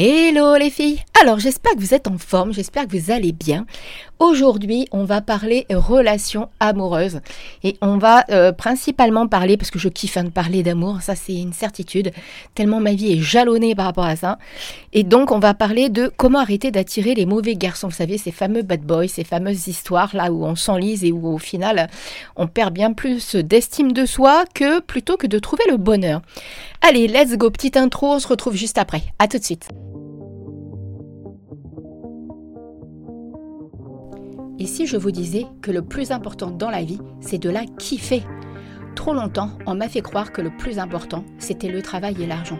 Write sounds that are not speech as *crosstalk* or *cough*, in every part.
Hello les filles Alors j'espère que vous êtes en forme, j'espère que vous allez bien. Aujourd'hui on va parler relations amoureuses et on va euh, principalement parler, parce que je kiffe hein, de parler d'amour, ça c'est une certitude, tellement ma vie est jalonnée par rapport à ça. Et donc on va parler de comment arrêter d'attirer les mauvais garçons, vous savez ces fameux bad boys, ces fameuses histoires là où on s'enlise et où au final on perd bien plus d'estime de soi que plutôt que de trouver le bonheur. Allez, let's go, petite intro, on se retrouve juste après. À tout de suite. Et si je vous disais que le plus important dans la vie, c'est de la kiffer Trop longtemps, on m'a fait croire que le plus important, c'était le travail et l'argent.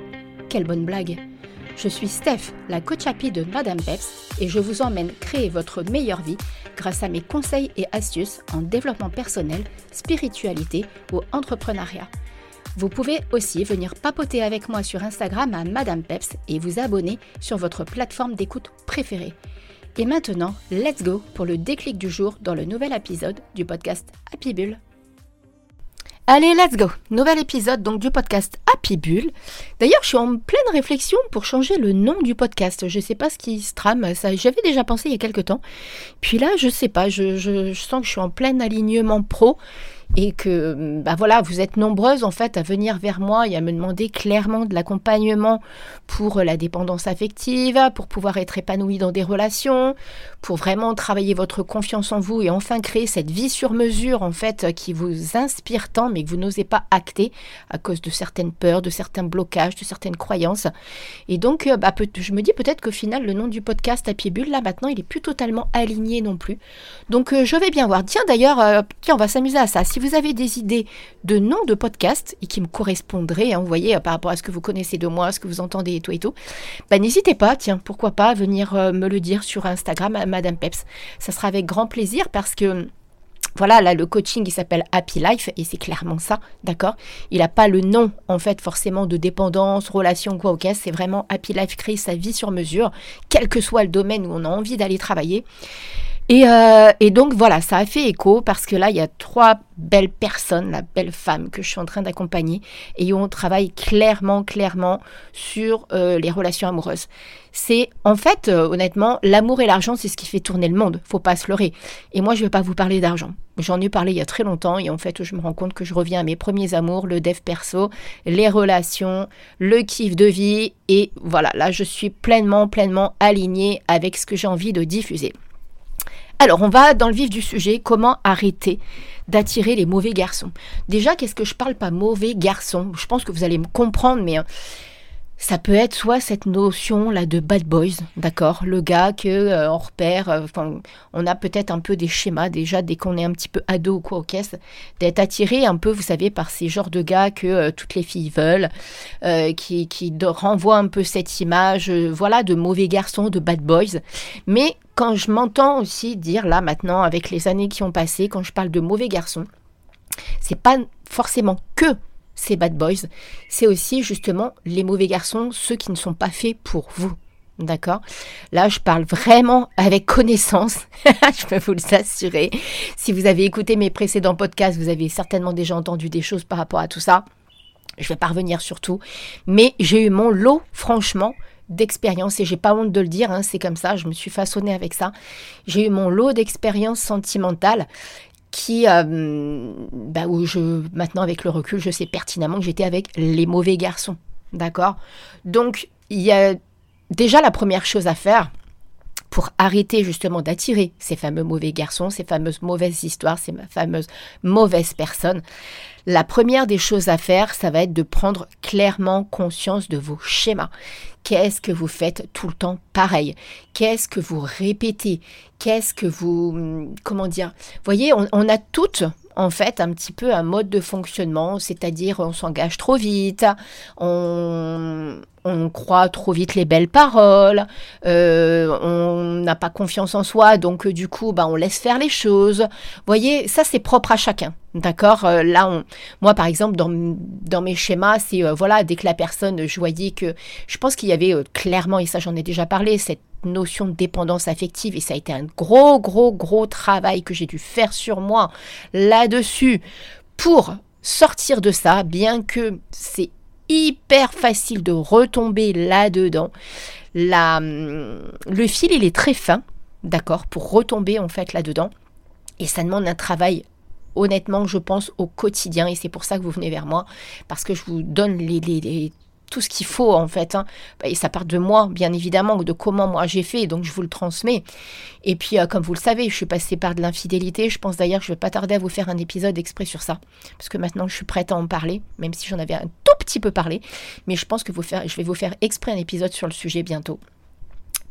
Quelle bonne blague Je suis Steph, la coach happy de Madame Peps, et je vous emmène créer votre meilleure vie grâce à mes conseils et astuces en développement personnel, spiritualité ou entrepreneuriat. Vous pouvez aussi venir papoter avec moi sur Instagram à Madame Peps et vous abonner sur votre plateforme d'écoute préférée. Et maintenant, let's go pour le déclic du jour dans le nouvel épisode du podcast Happy Bull. Allez, let's go Nouvel épisode donc du podcast Happy Bull. D'ailleurs, je suis en pleine réflexion pour changer le nom du podcast. Je ne sais pas ce qui se trame. j'avais déjà pensé il y a quelques temps. Puis là, je sais pas. Je, je sens que je suis en plein alignement pro et que bah voilà, vous êtes nombreuses en fait à venir vers moi et à me demander clairement de l'accompagnement pour la dépendance affective, pour pouvoir être épanoui dans des relations, pour vraiment travailler votre confiance en vous et enfin créer cette vie sur mesure en fait qui vous inspire tant mais que vous n'osez pas acter à cause de certaines peurs, de certains blocages, de certaines croyances. Et donc euh, bah, je me dis peut-être qu'au final le nom du podcast à pied bulle là maintenant il est plus totalement aligné non plus. Donc euh, je vais bien voir. Tiens d'ailleurs, euh, tiens on va s'amuser à ça. Si vous avez des idées de noms de podcasts et qui me correspondraient, hein, vous voyez, euh, par rapport à ce que vous connaissez de moi, ce que vous entendez et tout et tout, bah, n'hésitez pas, tiens, pourquoi pas venir euh, me le dire sur Instagram à Madame Peps. Ça sera avec grand plaisir parce que voilà, là, le coaching, il s'appelle Happy Life, et c'est clairement ça, d'accord? Il n'a pas le nom, en fait, forcément, de dépendance, relation, quoi, ok C'est vraiment Happy Life, créer sa vie sur mesure, quel que soit le domaine où on a envie d'aller travailler. Euh, et, donc voilà, ça a fait écho parce que là, il y a trois belles personnes, la belle femme que je suis en train d'accompagner et on travaille clairement, clairement sur euh, les relations amoureuses. C'est en fait, euh, honnêtement, l'amour et l'argent, c'est ce qui fait tourner le monde. Faut pas se leurrer. Et moi, je vais pas vous parler d'argent. J'en ai parlé il y a très longtemps et en fait, je me rends compte que je reviens à mes premiers amours, le dev perso, les relations, le kiff de vie et voilà, là, je suis pleinement, pleinement alignée avec ce que j'ai envie de diffuser. Alors, on va dans le vif du sujet, comment arrêter d'attirer les mauvais garçons? Déjà, qu'est-ce que je parle pas mauvais garçon Je pense que vous allez me comprendre, mais euh, ça peut être soit cette notion là de bad boys, d'accord, le gars que euh, on repère, euh, on a peut-être un peu des schémas déjà dès qu'on est un petit peu ado ou quoi au caisse, d'être attiré un peu, vous savez, par ces genres de gars que euh, toutes les filles veulent, qui, qui renvoient un peu cette image, voilà, de mauvais garçons, de bad boys. Mais quand je m'entends aussi dire là maintenant, avec les années qui ont passé, quand je parle de mauvais garçons, c'est pas forcément que ces bad boys, c'est aussi justement les mauvais garçons, ceux qui ne sont pas faits pour vous. D'accord? Là, je parle vraiment avec connaissance, *laughs* je peux vous l'assurer. Si vous avez écouté mes précédents podcasts, vous avez certainement déjà entendu des choses par rapport à tout ça. Je vais pas revenir sur tout. Mais j'ai eu mon lot, franchement, d'expérience, et j'ai pas honte de le dire, hein, c'est comme ça, je me suis façonnée avec ça. J'ai eu mon lot d'expérience sentimentale euh, bah où je, maintenant avec le recul, je sais pertinemment que j'étais avec les mauvais garçons. D'accord? Donc, il y a déjà la première chose à faire pour arrêter justement d'attirer ces fameux mauvais garçons, ces fameuses mauvaises histoires, ces fameuses mauvaises personnes. La première des choses à faire, ça va être de prendre clairement conscience de vos schémas. Qu'est-ce que vous faites tout le temps pareil? Qu'est-ce que vous répétez? Qu'est-ce que vous... Hum, comment dire? Vous voyez, on, on a toutes en fait un petit peu un mode de fonctionnement, c'est-à-dire on s'engage trop vite, on, on croit trop vite les belles paroles, euh, on n'a pas confiance en soi, donc euh, du coup, bah, on laisse faire les choses. Vous voyez, ça c'est propre à chacun. D'accord? Euh, Là, on, moi, par exemple, dans, dans mes schémas, c'est, voilà, dès que la personne, je voyais que, je pense qu'il y avait clairement, et ça j'en ai déjà parlé, cette notion de dépendance affective, et ça a été un gros, gros, gros travail que j'ai dû faire sur moi là-dessus pour sortir de ça, bien que c'est hyper facile de retomber là-dedans. La, hum, le fil, il est très fin, d'accord, pour retomber en fait là-dedans. Et ça demande un travail honnêtement, je pense, au quotidien. Et c'est pour ça que vous venez vers moi, parce que je vous donne les, tout ce qu'il faut en fait. Hein. Et ça part de moi, bien évidemment, de comment moi j'ai fait, donc je vous le transmets. Et puis, euh, comme vous le savez, je suis passée par de l'infidélité. Je pense d'ailleurs que je ne vais pas tarder à vous faire un épisode exprès sur ça, parce que maintenant je suis prête à en parler, même si j'en avais un tout petit peu parlé. Mais je pense que vous faire, je vais vous faire exprès un épisode sur le sujet bientôt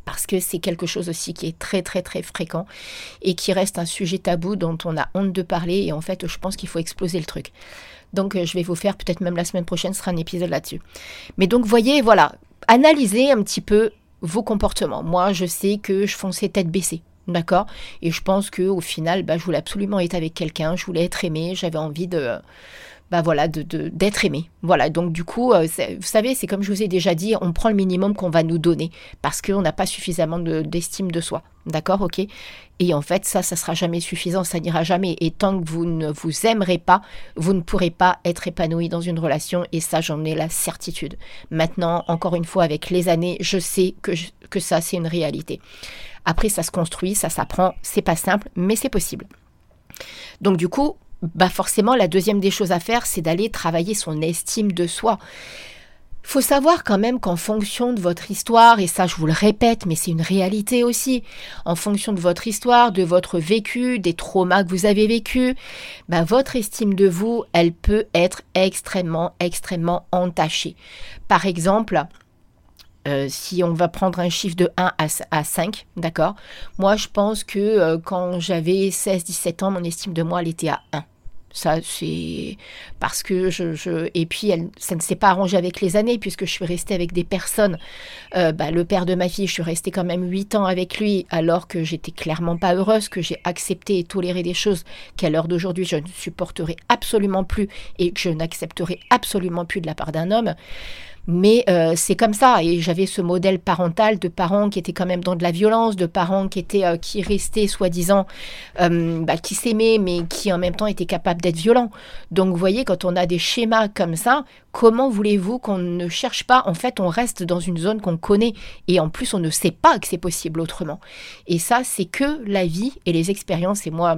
parce que c'est quelque chose aussi qui est très très très fréquent et qui reste un sujet tabou dont on a honte de parler et en fait je pense qu'il faut exploser le truc. Donc euh, je vais vous faire peut-être même la semaine prochaine ce sera un épisode là-dessus. Mais donc voyez voilà, analysez un petit peu vos comportements. Moi je sais que je fonçais tête baissée. D'accord? Et je pense que au final, bah, je voulais absolument être avec quelqu'un, je voulais être aimée, j'avais envie de, bah voilà, de, d'être aimé. Voilà, donc du coup, euh, vous savez, c'est comme je vous ai déjà dit, on prend le minimum qu'on va nous donner parce qu'on n'a pas suffisamment d'estime de soi. D'accord, ok? Et en fait, ça, ça sera jamais suffisant, ça n'ira jamais. Et tant que vous ne vous aimerez pas, vous ne pourrez pas être épanoui dans une relation. Et ça, j'en ai la certitude. Maintenant, encore une fois, avec les années, je sais que, que ça, c'est une réalité. Après, ça se construit, ça s'apprend, c'est pas simple, mais c'est possible. Donc du coup, bah forcément, la deuxième des choses à faire, c'est d'aller travailler son estime de soi. Faut savoir quand même qu'en fonction de votre histoire, et ça je vous le répète, mais c'est une réalité aussi, en fonction de votre histoire, de votre vécu, des traumas que vous avez vécus, bah votre estime de vous, elle peut être extrêmement, extrêmement entachée. Par exemple, euh, si on va prendre un chiffre de 1 à, 5, d'accord Moi, je pense que euh, quand j'avais 16-17 ans, mon estime de moi, elle était à 1. Ça, c'est parce que je, Et puis, ça ne s'est pas arrangé avec les années, puisque je suis restée avec des personnes. Euh, bah, le père de ma fille, je suis restée quand même 8 ans avec lui, alors que j'étais clairement pas heureuse, que j'ai accepté et toléré des choses qu'à l'heure d'aujourd'hui, je ne supporterai absolument plus et que je n'accepterai absolument plus de la part d'un homme. Mais euh, c'est comme ça. Et j'avais ce modèle parental de parents qui étaient quand même dans de la violence, de parents qui étaient, euh, qui restaient soi-disant, euh, bah, qui s'aimaient, mais qui en même temps étaient capables d'être violents. Donc vous voyez, quand on a des schémas comme ça, comment voulez-vous qu'on ne cherche pas? En fait, on reste dans une zone qu'on connaît. Et en plus, on ne sait pas que c'est possible autrement. Et ça, c'est que la vie et les expériences. Et moi,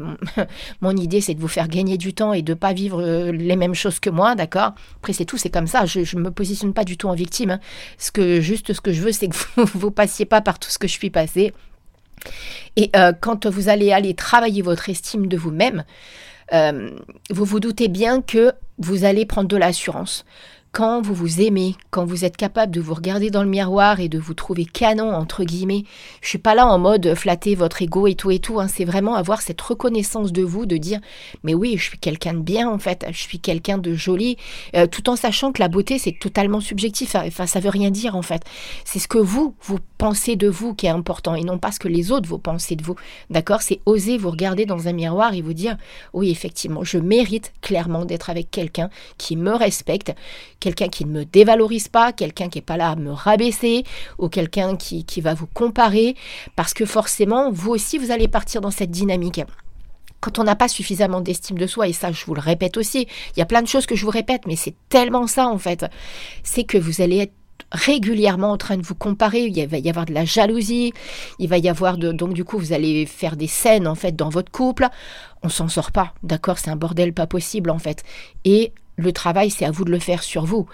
mon, *laughs* idée, c'est de vous faire gagner du temps et de pas vivre les mêmes choses que moi, d'accord? Après, c'est tout, c'est comme ça. Je ne me positionne pas du en victime. Hein. Ce que, juste ce que je veux, c'est que *laughs* vous ne passiez pas par tout ce que je suis passée. Et euh, quand vous allez aller travailler votre estime de vous-même, euh, vous vous doutez bien que vous allez prendre de l'assurance quand vous vous aimez, quand vous êtes capable de vous regarder dans le miroir et de vous trouver canon, entre guillemets, je suis pas là en mode flatter votre ego et tout et tout, hein. c'est vraiment avoir cette reconnaissance de vous, de dire, mais oui, je suis quelqu'un de bien en fait, je suis quelqu'un de joli, euh, tout en sachant que la beauté c'est totalement subjectif, hein. enfin ça veut rien dire en fait. C'est ce que vous, vous pensez de vous qui est important et non pas ce que les autres vous pensez de vous, d'accord? C'est oser vous regarder dans un miroir et vous dire, oui, effectivement, je mérite clairement d'être avec quelqu'un qui me respecte, quelqu'un qui ne me dévalorise pas, quelqu'un qui n'est pas là à me rabaisser, ou quelqu'un qui, qui va vous comparer, parce que forcément, vous aussi, vous allez partir dans cette dynamique quand on n'a pas suffisamment d'estime de soi, et ça je vous le répète aussi, il y a plein de choses que je vous répète, mais c'est tellement ça en fait, c'est que vous allez être régulièrement en train de vous comparer, il va y avoir de la jalousie, il va y avoir de donc du coup vous allez faire des scènes en fait dans votre couple, on s'en sort pas, d'accord, c'est un bordel pas possible en fait. Et le travail, c'est à vous de le faire sur vous.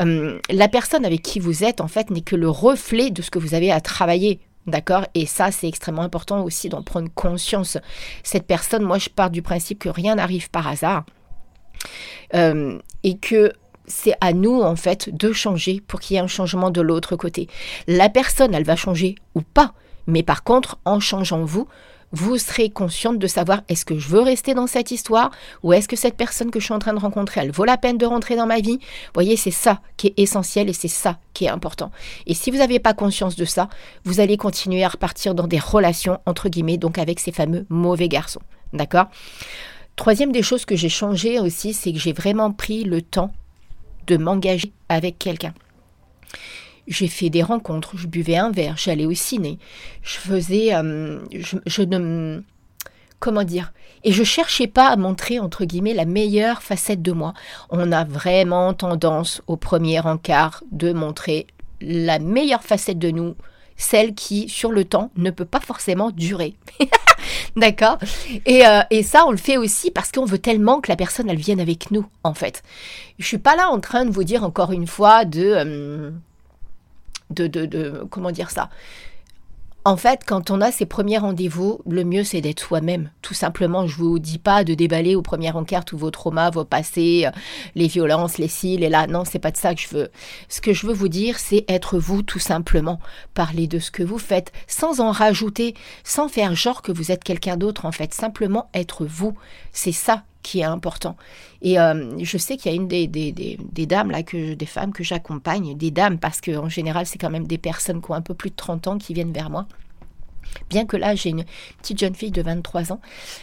Euh, la personne avec qui vous êtes, en fait, n'est que le reflet de ce que vous avez à travailler. D'accord? Et ça, c'est extrêmement important aussi d'en prendre conscience. Cette personne, moi, je pars du principe que rien n'arrive par hasard. Euh, et que c'est à nous, en fait, de changer pour qu'il y ait un changement de l'autre côté. La personne, elle va changer ou pas. Mais par contre, en changeant vous, vous serez consciente de savoir est-ce que je veux rester dans cette histoire ou est-ce que cette personne que je suis en train de rencontrer, elle vaut la peine de rentrer dans ma vie? Voyez, c'est ça qui est essentiel et c'est ça qui est important. Et si vous n'avez pas conscience de ça, vous allez continuer à repartir dans des relations, entre guillemets, donc avec ces fameux mauvais garçons. D'accord? Troisième des choses que j'ai changé aussi, c'est que j'ai vraiment pris le temps de m'engager avec quelqu'un. J'ai fait des rencontres, je buvais un verre, j'allais au ciné, je faisais, euh, je, ne, comment dire Et je cherchais pas à montrer entre guillemets la meilleure facette de moi. On a vraiment tendance au premier encart de montrer la meilleure facette de nous, celle qui, sur le temps, ne peut pas forcément durer. *laughs* D'accord? Euh, et, ça, on le fait aussi parce qu'on veut tellement que la personne, elle vienne avec nous, en fait. Je suis pas là en train de vous dire encore une fois de... Euh, de, comment dire ça? En fait, quand on a ses premiers rendez-vous, le mieux c'est d'être soi-même. Tout simplement, je vous dis pas de déballer au premier encart tous vos traumas, vos passés, euh, les violences, les cils et là. Non, c'est pas de ça que je veux. Ce que je veux vous dire, c'est être vous tout simplement. Parler de ce que vous faites, sans en rajouter, sans faire genre que vous êtes quelqu'un d'autre en fait. Simplement être vous. C'est ça qui est important. Et euh, je sais qu'il y a une des, des, dames, là, que, des femmes que j'accompagne, des dames, parce qu'en général, c'est quand même des personnes qui ont un peu plus de 30 ans qui viennent vers moi. Bien que là, j'ai une petite jeune fille de 23 ans,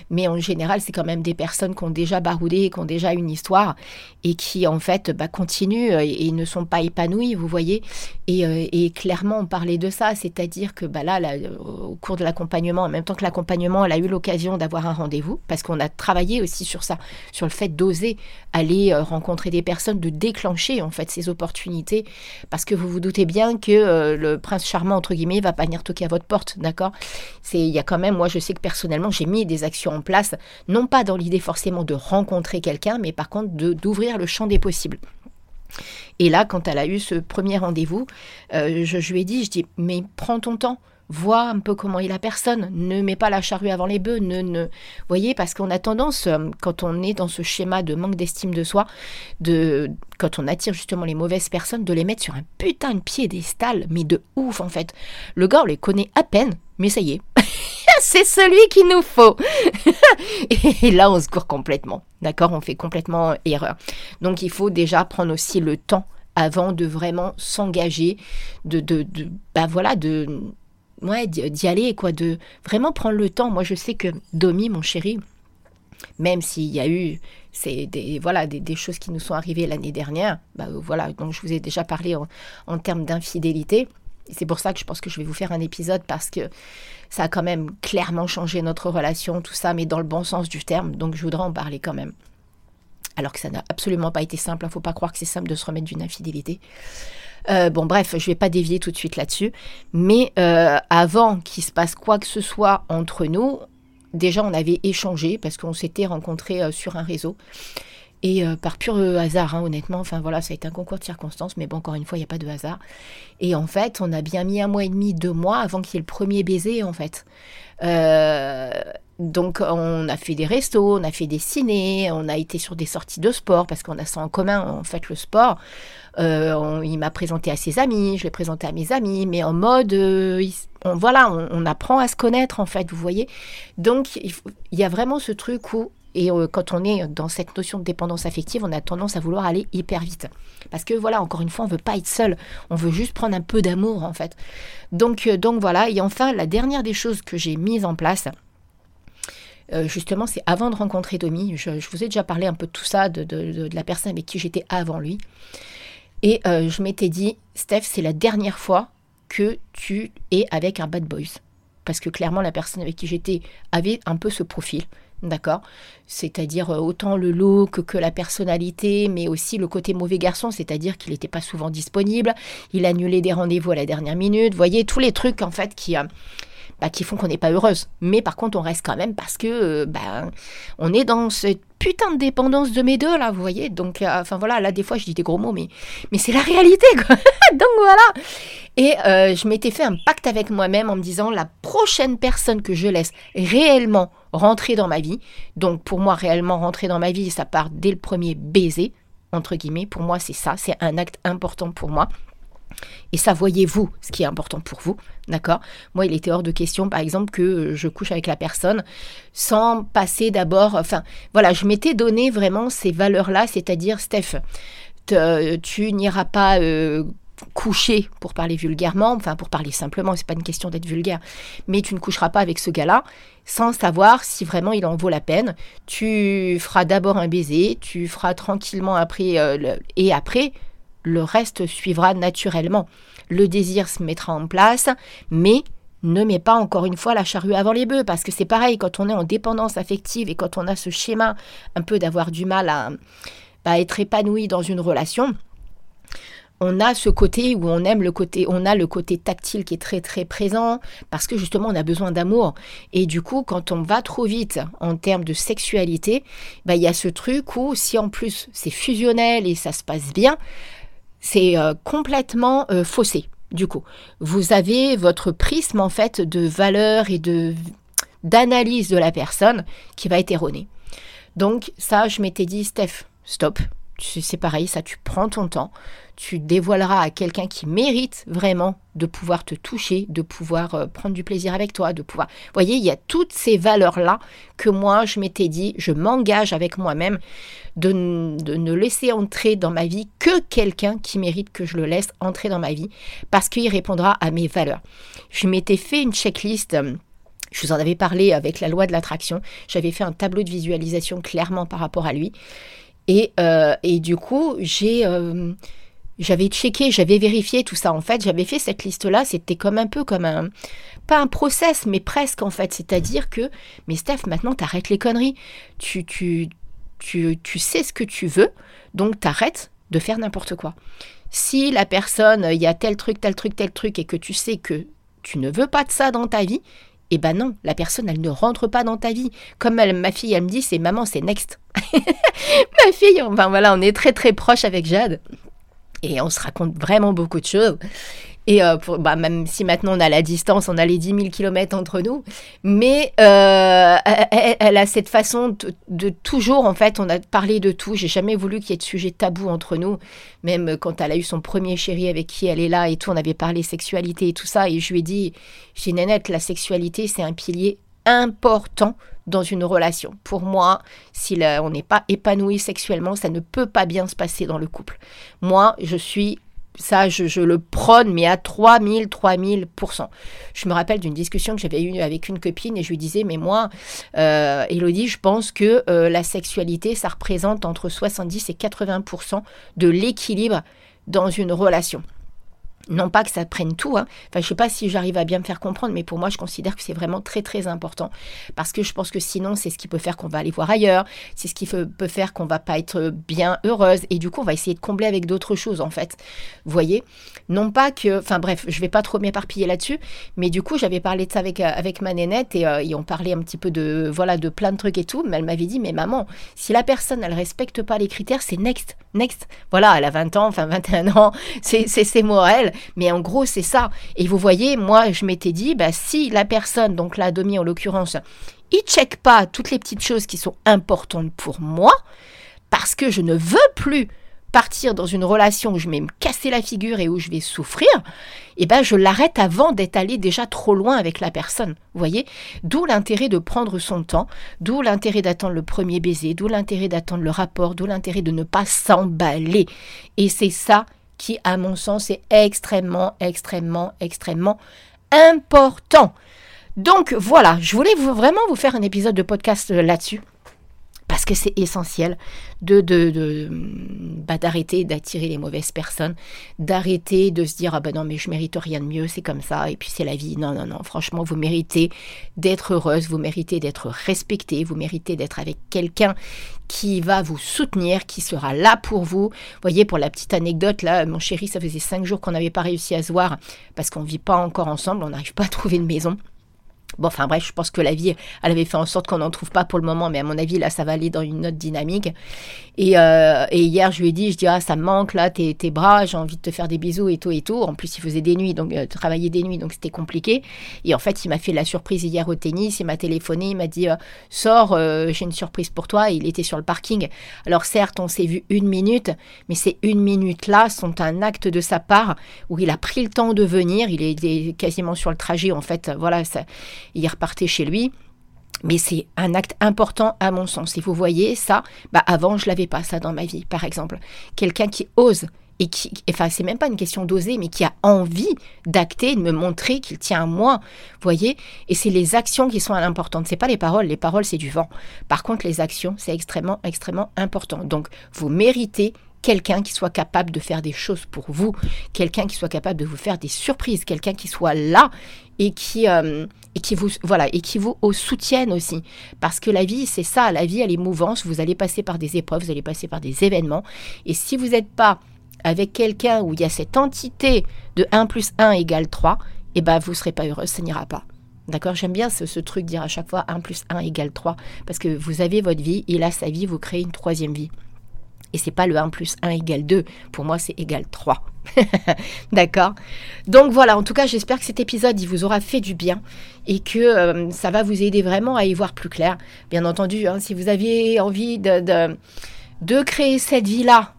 mais en général, c'est quand même des personnes qui ont déjà baroudé, qui ont déjà une histoire et qui, en fait, bah, continuent et, ne sont pas épanouies, vous voyez. Euh, et, clairement, on parlait de ça, c'est-à-dire que bah, là, au cours de l'accompagnement, en même temps que l'accompagnement, elle a eu l'occasion d'avoir un rendez-vous, parce qu'on a travaillé aussi sur ça, sur le fait d'oser aller euh, rencontrer des personnes, de déclencher, en fait, ces opportunités, parce que vous vous doutez bien que euh, le prince charmant, entre guillemets, va pas venir toquer à votre porte, d'accord? C'est il y a quand même moi je sais que personnellement j'ai mis des actions en place non pas dans l'idée forcément de rencontrer quelqu'un mais par contre d'ouvrir le champ des possibles. Et là, quand elle a eu ce premier rendez-vous, euh, je, lui ai dit, je dis, mais prends ton temps vois un peu comment est la personne, ne mets pas la charrue avant les bœufs, ne, ne... voyez, parce qu'on a tendance, euh, quand on est dans ce schéma de manque d'estime de soi, de quand on attire justement les mauvaises personnes, de les mettre sur un putain de piédestal, mais de ouf en fait. Le gars, on les connaît à peine, mais ça y est, *laughs* c'est celui qu'il nous faut. *laughs* et là, on se court complètement, d'accord? On fait complètement erreur. Donc, il faut déjà prendre aussi le temps avant de vraiment s'engager, de, de, de, bah voilà, de d'y aller, quoi, de vraiment prendre le temps. Moi, je sais que Domi, mon chéri, même s'il y a eu c'est des, voilà, des, choses qui nous sont arrivées l'année dernière, bah, voilà, donc je vous ai déjà parlé en, termes d'infidélité. C'est pour ça que je pense que je vais vous faire un épisode parce que ça a quand même clairement changé notre relation, tout ça, mais dans le bon sens du terme. Donc je voudrais en parler quand même. Alors que ça n'a absolument pas été simple. Il ne faut pas croire que c'est simple de se remettre d'une infidélité. Euh, bon, bref, je ne vais pas dévier tout de suite là-dessus. Mais euh, avant qu'il se passe quoi que ce soit entre nous, déjà on avait échangé parce qu'on s'était rencontrés euh, sur un réseau. Et par pur hasard, hein, honnêtement, enfin voilà, ça a été un concours de circonstances, mais bon, encore une fois, il n'y a pas de hasard. Et en fait, on a bien mis un mois et demi, deux mois avant qu'il y ait le premier baiser, en fait. donc, on a fait des restos, on a fait des ciné, on a été sur des sorties de sport parce qu'on a ça en commun, en fait, le sport. Euh, il m'a présenté à ses amis, je l'ai présenté à mes amis, mais en mode, euh, on, voilà, on, apprend à se connaître en fait, vous voyez. Donc il, y a vraiment ce truc où, et euh, quand on est dans cette notion de dépendance affective, on a tendance à vouloir aller hyper vite. Parce que voilà, encore une fois, on veut pas être seul, on veut juste prendre un peu d'amour en fait. Donc, donc voilà, et enfin, la dernière des choses que j'ai mises en place, justement, c'est avant de rencontrer Domi. Je, vous ai déjà parlé un peu de tout ça, de, la personne avec qui j'étais avant lui. Et euh, je m'étais dit, Steph, c'est la dernière fois que tu es avec un bad boys. Parce que clairement, la personne avec qui j'étais avait un peu ce profil. D'accord. C'est-à-dire euh, autant le look que la personnalité, mais aussi le côté mauvais garçon, c'est-à-dire qu'il n'était pas souvent disponible, il annulait des rendez-vous à la dernière minute, vous voyez, tous les trucs en fait qui, euh, bah, qui font qu'on n'est pas heureuse. Mais par contre, on reste quand même parce que bah, on est dans cette putain de dépendance de mes deux là, vous voyez. Donc, euh, enfin voilà, là des fois je dis des gros mots, mais, mais c'est la réalité quoi. *laughs* Donc voilà. Et euh, je m'étais fait un pacte avec moi-même en me disant la prochaine personne que je laisse réellement rentrer dans ma vie. Donc pour moi réellement rentrer dans ma vie, ça part dès le premier baiser entre guillemets. Pour moi c'est ça, c'est un acte important pour moi. Et ça, voyez-vous ce qui est important pour vous, d'accord? Moi, il était hors de question, par exemple, que je couche avec la personne sans passer d'abord... Enfin, voilà, je m'étais donné vraiment ces valeurs-là, c'est-à-dire, Steph, tu n'iras pas... Euh, coucher, pour parler vulgairement, enfin pour parler simplement, c'est pas une question d'être vulgaire, mais tu ne coucheras pas avec ce gars-là sans savoir si vraiment il en vaut la peine. Tu feras d'abord un baiser, tu feras tranquillement après, euh, et après, le reste suivra naturellement. Le désir se mettra en place, mais ne mets pas encore une fois la charrue avant les bœufs, parce que c'est pareil, quand on est en dépendance affective et quand on a ce schéma un peu d'avoir du mal à, être épanoui dans une relation, on a ce côté où on aime le côté, on a le côté tactile qui est très très présent parce que justement on a besoin d'amour. Et du coup, quand on va trop vite en termes de sexualité, bah, il y a ce truc où si en plus c'est fusionnel et ça se passe bien, c'est euh, complètement euh, faussé. Du coup, vous avez votre prisme en fait de valeur et de d'analyse de la personne qui va être erroné. Donc ça, je m'étais dit, Steph, stop, c'est pareil, ça, tu prends ton temps, tu dévoileras à quelqu'un qui mérite vraiment de pouvoir te toucher, de pouvoir euh, prendre du plaisir avec toi, de pouvoir... Vous voyez, il y a toutes ces valeurs-là que moi, je m'étais dit, je m'engage avec moi-même de, de, ne laisser entrer dans ma vie que quelqu'un qui mérite que je le laisse entrer dans ma vie, parce qu'il répondra à mes valeurs. Je m'étais fait une checklist. Euh, je vous en avais parlé avec la loi de l'attraction. J'avais fait un tableau de visualisation clairement par rapport à lui. Et, euh, et du coup, euh, j'avais checké, j'avais vérifié tout ça. En fait, j'avais fait cette liste-là. C'était comme un peu comme un, pas un process, mais presque en fait. C'est-à-dire que, mais Steph, maintenant, t'arrêtes les conneries. Tu, tu, tu, tu sais ce que tu veux, donc t'arrêtes de faire n'importe quoi. Si la personne, il y a tel truc, tel truc, tel truc, et que tu sais que tu ne veux pas de ça dans ta vie, eh ben non, la personne, elle ne rentre pas dans ta vie. Comme ma fille, elle me dit, c'est maman, c'est next. *laughs* ma fille, enfin voilà, on est très très proche avec Jade. Et on se raconte vraiment beaucoup de choses. Et euh, bah, même si maintenant on a la distance, on a les 10 000 km entre nous, mais euh, elle, a cette façon de, toujours, en fait, on a parlé de tout. J'ai jamais voulu qu'il y ait de sujet tabou entre nous. Même quand elle a eu son premier chéri avec qui elle est là et tout, on avait parlé sexualité et tout ça. Et je lui ai dit, j'ai Nénette, la sexualité, c'est un pilier important dans une relation. Pour moi, si on n'est pas épanoui sexuellement, ça ne peut pas bien se passer dans le couple. Moi, je suis ça, je, le prône, mais à 3000, 3000%. Je me rappelle d'une discussion que j'avais eue avec une copine et je lui disais, mais moi, euh, Elodie, je pense que euh, la sexualité, ça représente entre 70 et 80% de l'équilibre dans une relation non pas que ça prenne tout, hein. enfin je sais pas si j'arrive à bien me faire comprendre, mais pour moi je considère que c'est vraiment très très important parce que je pense que sinon c'est ce qui peut faire qu'on va aller voir ailleurs, c'est ce qui peut faire qu'on va pas être bien heureuse et du coup on va essayer de combler avec d'autres choses en fait. Vous voyez? Non pas que, enfin bref, je vais pas trop m'éparpiller là-dessus, mais du coup j'avais parlé de ça avec, euh, ma nénette et, euh, on parlait un petit peu de voilà de plein de trucs et tout, mais elle m'avait dit mais maman, si la personne elle respecte pas les critères, c'est next, next. Voilà, elle a 20 ans, enfin 21 ans, c'est c'est elle mais en gros, c'est ça. Et vous voyez, moi, je m'étais dit, bah, si la personne, donc la demi en l'occurrence, il check pas toutes les petites choses qui sont importantes pour moi, parce que je ne veux plus partir dans une relation où je vais me casser la figure et où je vais souffrir, eh ben je l'arrête avant d'être allé déjà trop loin avec la personne. Vous voyez D'où l'intérêt de prendre son temps, d'où l'intérêt d'attendre le premier baiser, d'où l'intérêt d'attendre le rapport, d'où l'intérêt de ne pas s'emballer. Et c'est ça qui, à mon sens, est extrêmement, extrêmement, extrêmement important. Donc voilà, je voulais vraiment vous faire un épisode de podcast là-dessus parce que c'est essentiel de, bah, d'arrêter d'attirer les mauvaises personnes, d'arrêter de se dire ah ben non mais je mérite rien de mieux, c'est comme ça et puis c'est la vie. Non non non, franchement vous méritez d'être heureuse, vous méritez d'être respectée, vous méritez d'être avec quelqu'un qui va vous soutenir, qui sera là pour vous. Vous voyez pour la petite anecdote là, mon chéri ça faisait cinq jours qu'on n'avait pas réussi à se voir parce qu'on vit pas encore ensemble, on n'arrive pas à trouver de maison. Bon, enfin bref, je pense que la vie, elle avait fait en sorte qu'on n'en trouve pas pour le moment, mais à mon avis, là, ça va aller dans une autre dynamique. Et, euh, hier, je lui ai dit, je dis, ah, ça me manque, là, tes, tes bras, j'ai envie de te faire des bisous et tout et tout. En plus, il faisait des nuits, donc euh, travailler des nuits, donc c'était compliqué. Et en fait, il m'a fait la surprise hier au tennis, il m'a téléphoné, il m'a dit, euh, sors, j'ai une surprise pour toi. il était sur le parking. Alors certes, on s'est vu une minute, mais ces une minute-là sont un acte de sa part où il a pris le temps de venir. Il est, quasiment sur le trajet, en fait. Voilà, ça il repartait chez lui. Mais c'est un acte important à mon sens. Et vous voyez ça, bah avant je l'avais pas ça dans ma vie, par exemple. Quelqu'un qui ose et qui, enfin c'est même pas une question d'oser, mais qui a envie d'acter, de me montrer qu'il tient à moi, voyez. Et c'est les actions qui sont importantes. C'est pas les paroles. Les paroles c'est du vent. Par contre les actions c'est extrêmement extrêmement important. Donc vous méritez quelqu'un qui soit capable de faire des choses pour vous, quelqu'un qui soit capable de vous faire des surprises, quelqu'un qui soit là et qui euh, vous voilà qui vous soutienne aussi parce que la vie c'est ça, la vie elle est mouvance, vous allez passer par des épreuves, vous allez passer par des événements et si vous n'êtes pas avec quelqu'un où il y a cette entité de 1 plus 1 égale 3, eh ben vous serez pas heureuse, ça n'ira pas. D'accord? J'aime bien ce, ce, truc dire à chaque fois 1 plus 1 égale 3 parce que vous avez votre vie et là sa vie vous créez une troisième vie. Et c'est pas le 1 plus 1 égale 2. Pour moi, c'est égal 3. *laughs* D'accord? Donc voilà, en tout cas, j'espère que cet épisode, il vous aura fait du bien et que euh, ça va vous aider vraiment à y voir plus clair. Bien entendu, hein, si vous aviez envie de, de, de créer cette vie-là,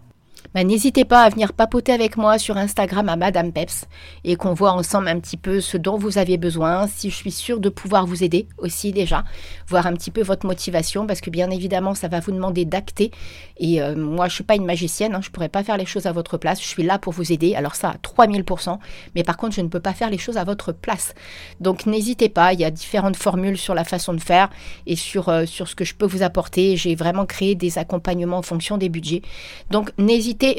bah, n'hésitez pas à venir papoter avec moi sur Instagram à Madame Peps et qu'on voit ensemble un petit peu ce dont vous avez besoin, si je suis sûre de pouvoir vous aider aussi déjà, voir un petit peu votre motivation parce que bien évidemment ça va vous demander d'acter et euh, moi je suis pas une magicienne, hein, je pourrais pas faire les choses à votre place, je suis là pour vous aider, alors ça à 3000%, mais par contre je ne peux pas faire les choses à votre place. Donc n'hésitez pas, il y a différentes formules sur la façon de faire et sur, euh, sur ce que je peux vous apporter, j'ai vraiment créé des accompagnements en fonction des budgets. Donc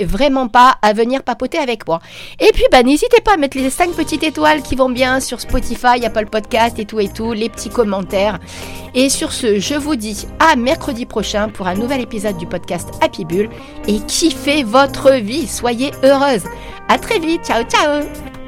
vraiment pas à venir papoter avec moi. Et puis, bah, n'hésitez pas à mettre les 5 petites étoiles qui vont bien sur Spotify, Apple Podcast et tout et tout, les petits commentaires. Et sur ce, je vous dis à mercredi prochain pour un nouvel épisode du podcast Happy Bull et kiffez votre vie, soyez heureuse. À très vite, ciao ciao